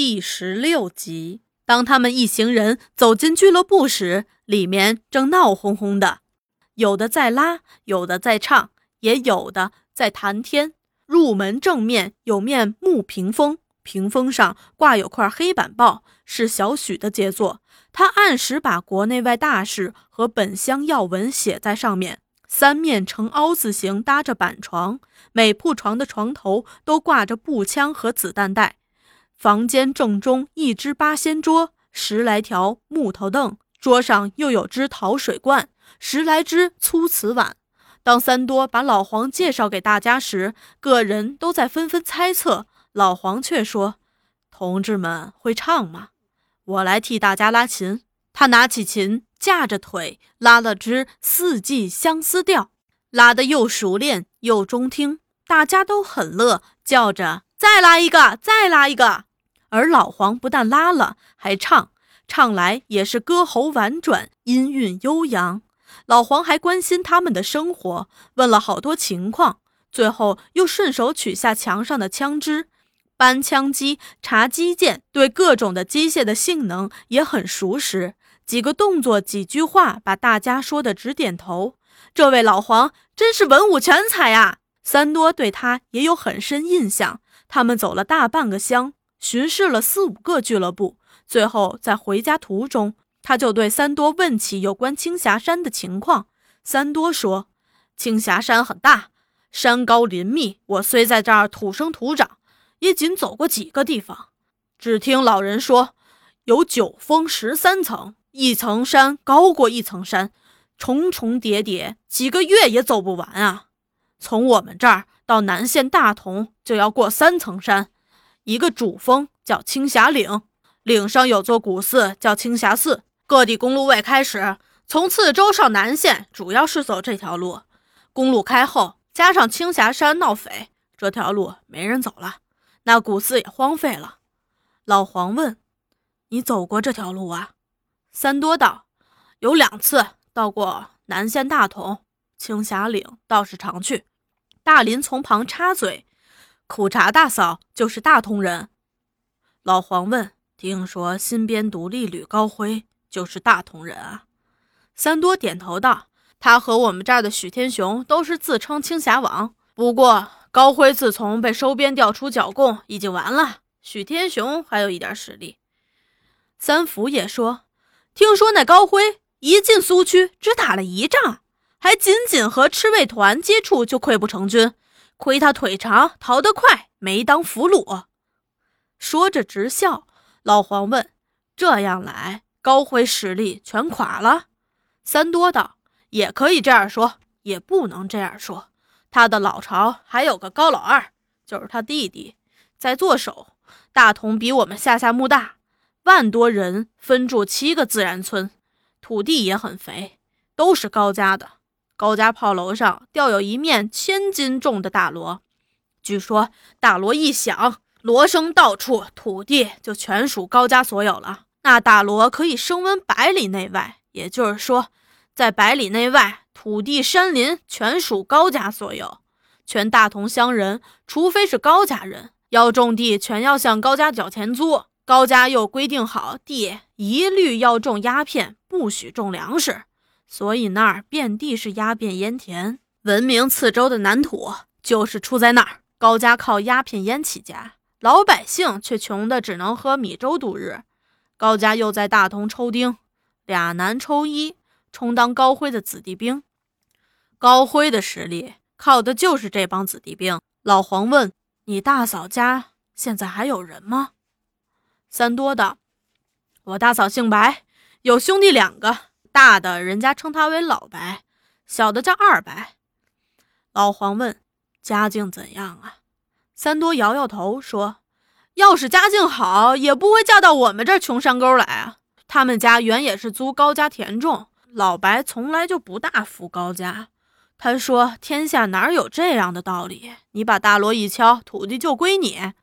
第十六集，当他们一行人走进俱乐部时，里面正闹哄哄的，有的在拉，有的在唱，也有的在谈天。入门正面有面木屏风，屏风上挂有块黑板报，是小许的杰作。他按时把国内外大事和本乡要闻写在上面。三面呈凹字形搭着板床，每铺床的床头都挂着步枪和子弹袋。房间正中一只八仙桌，十来条木头凳，桌上又有只陶水罐，十来只粗瓷碗。当三多把老黄介绍给大家时，个人都在纷纷猜测。老黄却说：“同志们会唱吗？我来替大家拉琴。”他拿起琴，架着腿拉了支《四季相思调》，拉得又熟练又中听，大家都很乐，叫着：“再拉一个，再拉一个。”而老黄不但拉了，还唱，唱来也是歌喉婉转，音韵悠扬。老黄还关心他们的生活，问了好多情况，最后又顺手取下墙上的枪支，搬枪机、查机件，对各种的机械的性能也很熟识。几个动作，几句话，把大家说的直点头。这位老黄真是文武全才呀！三多对他也有很深印象。他们走了大半个乡。巡视了四五个俱乐部，最后在回家途中，他就对三多问起有关青霞山的情况。三多说：“青霞山很大，山高林密。我虽在这儿土生土长，也仅走过几个地方。只听老人说，有九峰十三层，一层山高过一层山，重重叠叠，几个月也走不完啊。从我们这儿到南县大同，就要过三层山。”一个主峰叫青霞岭，岭上有座古寺叫青霞寺。各地公路未开始，从次州上南县主要是走这条路。公路开后，加上青霞山闹匪，这条路没人走了，那古寺也荒废了。老黄问：“你走过这条路啊？”三多道：“有两次到过南县大同，青霞岭倒是常去。”大林从旁插嘴。苦茶大嫂就是大同人。老黄问：“听说新编独立旅高辉就是大同人啊？”三多点头道：“他和我们这儿的许天雄都是自称青霞王。不过高辉自从被收编调出剿共，已经完了。许天雄还有一点实力。”三福也说：“听说那高辉一进苏区，只打了一仗，还仅仅和赤卫团接触就溃不成军。”亏他腿长，逃得快，没当俘虏。说着直笑。老黄问：“这样来，高辉实力全垮了？”三多道：“也可以这样说，也不能这样说。他的老巢还有个高老二，就是他弟弟，在做手。大同比我们下下墓大，万多人分住七个自然村，土地也很肥，都是高家的。”高家炮楼上吊有一面千斤重的大锣，据说大锣一响，锣声到处，土地就全属高家所有了。那大锣可以升温百里内外，也就是说，在百里内外，土地山林全属高家所有。全大同乡人，除非是高家人，要种地，全要向高家缴钱租。高家又规定好，地一律要种鸦片，不许种粮食。所以那儿遍地是鸦片烟田，闻名次州的南土就是出在那儿。高家靠鸦片烟起家，老百姓却穷得只能喝米粥度日。高家又在大同抽丁，俩男抽一，充当高辉的子弟兵。高辉的实力靠的就是这帮子弟兵。老黄问：“你大嫂家现在还有人吗？”三多道：“我大嫂姓白，有兄弟两个。”大的人家称他为老白，小的叫二白。老黄问：“家境怎样啊？”三多摇摇头说：“要是家境好，也不会嫁到我们这穷山沟来啊。他们家原也是租高家田种，老白从来就不大服高家。他说：天下哪有这样的道理？你把大锣一敲，土地就归你。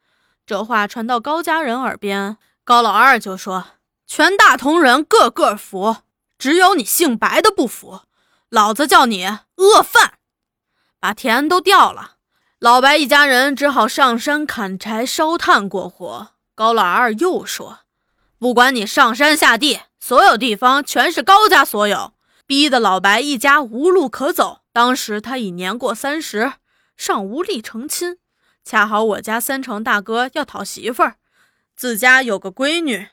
这话传到高家人耳边，高老二就说：全大同人个个服。”只有你姓白的不服，老子叫你恶犯！把田都掉了，老白一家人只好上山砍柴烧炭过活。高老二又说：“不管你上山下地，所有地方全是高家所有，逼得老白一家无路可走。当时他已年过三十，尚无力成亲。恰好我家三成大哥要讨媳妇儿，自家有个闺女，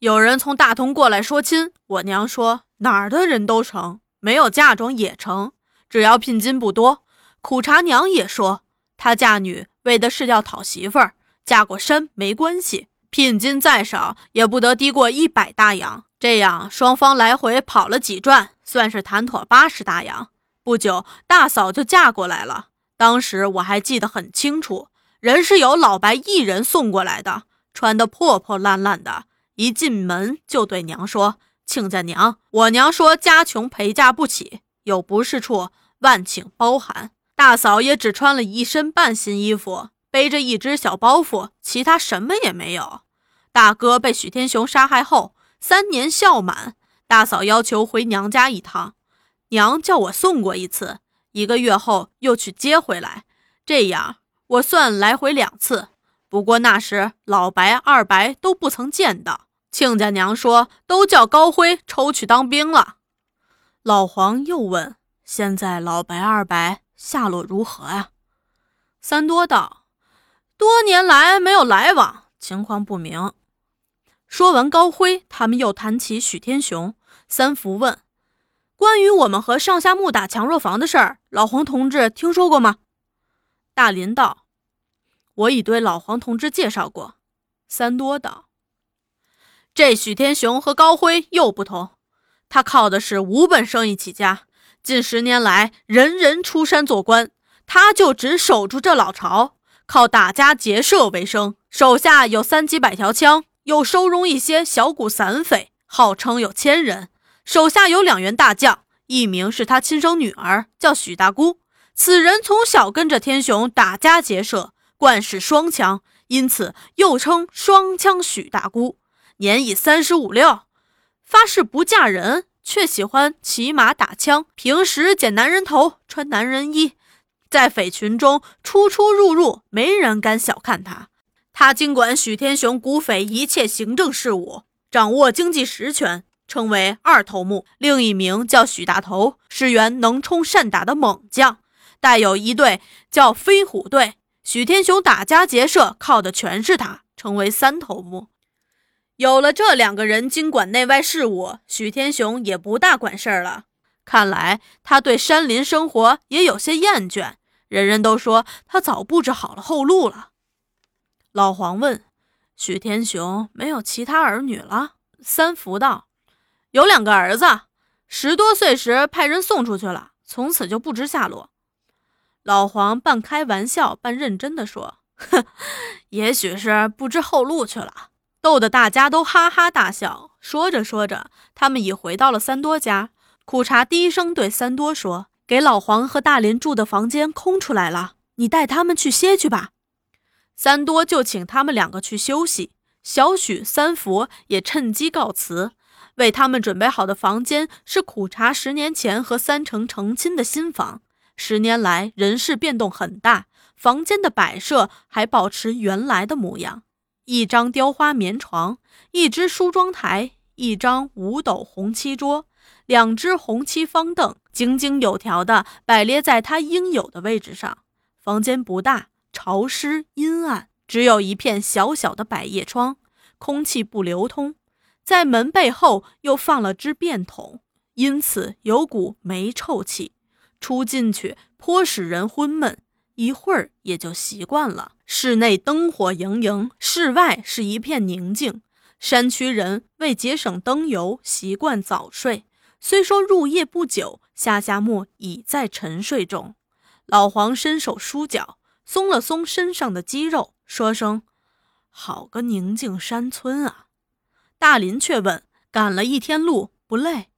有人从大同过来说亲。我娘说哪儿的人都成，没有嫁妆也成，只要聘金不多。苦茶娘也说，她嫁女为的是要讨媳妇儿。”嫁过山没关系，聘金再少也不得低过一百大洋。这样双方来回跑了几转，算是谈妥八十大洋。不久，大嫂就嫁过来了。当时我还记得很清楚，人是由老白一人送过来的，穿得破破烂烂的。一进门就对娘说：“亲家娘，我娘说家穷陪嫁不起，有不是处，万请包涵。”大嫂也只穿了一身半新衣服。背着一只小包袱，其他什么也没有。大哥被许天雄杀害后，三年孝满，大嫂要求回娘家一趟，娘叫我送过一次，一个月后又去接回来，这样我算来回两次。不过那时老白、二白都不曾见到。亲家娘说，都叫高辉抽去当兵了。老黄又问：“现在老白、二白下落如何呀？”三多道。多年来没有来往，情况不明。说完高辉，他们又谈起许天雄。三福问：“关于我们和上下木打强弱房的事儿，老黄同志听说过吗？”大林道：“我已对老黄同志介绍过。”三多道：“这许天雄和高辉又不同，他靠的是无本生意起家，近十年来人人出山做官，他就只守住这老巢。”靠打家劫舍为生，手下有三几百条枪，又收容一些小股散匪，号称有千人。手下有两员大将，一名是他亲生女儿，叫许大姑。此人从小跟着天雄打家劫舍，惯使双枪，因此又称双枪许大姑。年已三十五六，发誓不嫁人，却喜欢骑马打枪，平时剪男人头，穿男人衣。在匪群中出出入入，没人敢小看他。他经管许天雄股匪一切行政事务，掌握经济实权，称为二头目。另一名叫许大头，是员能冲善打的猛将，带有一队叫飞虎队。许天雄打家劫舍靠的全是他，称为三头目。有了这两个人经管内外事务，许天雄也不大管事儿了。看来他对山林生活也有些厌倦。人人都说他早布置好了后路了。老黄问：“许天雄没有其他儿女了？”三福道：“有两个儿子，十多岁时派人送出去了，从此就不知下落。”老黄半开玩笑半认真的说：“哼，也许是不知后路去了。”逗得大家都哈哈大笑。说着说着，他们已回到了三多家。苦茶低声对三多说。给老黄和大林住的房间空出来了，你带他们去歇去吧。三多就请他们两个去休息。小许、三福也趁机告辞。为他们准备好的房间是苦茶十年前和三成成亲的新房。十年来人事变动很大，房间的摆设还保持原来的模样：一张雕花棉床，一只梳妆台，一张五斗红漆桌。两只红漆方凳井井有条地摆列在它应有的位置上。房间不大，潮湿阴暗，只有一片小小的百叶窗，空气不流通。在门背后又放了只便桶，因此有股霉臭气，出进去颇使人昏闷。一会儿也就习惯了。室内灯火盈盈，室外是一片宁静。山区人为节省灯油，习惯早睡。虽说入夜不久，夏夏木已在沉睡中。老黄伸手梳脚，松了松身上的肌肉，说声：“好个宁静山村啊！”大林却问：“赶了一天路，不累？”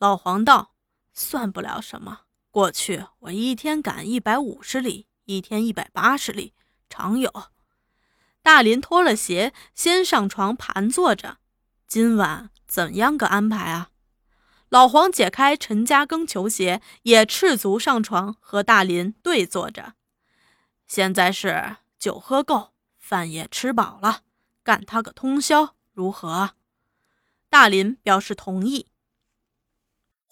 老黄道：“算不了什么。过去我一天赶一百五十里，一天一百八十里，常有。”大林脱了鞋，先上床盘坐着。今晚怎样个安排啊？老黄解开陈家庚球鞋，也赤足上床，和大林对坐着。现在是酒喝够，饭也吃饱了，干他个通宵，如何？大林表示同意。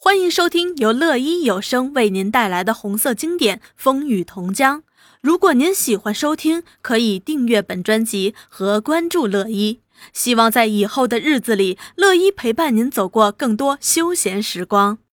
欢迎收听由乐一有声为您带来的红色经典《风雨同江》。如果您喜欢收听，可以订阅本专辑和关注乐一。希望在以后的日子里，乐一陪伴您走过更多休闲时光。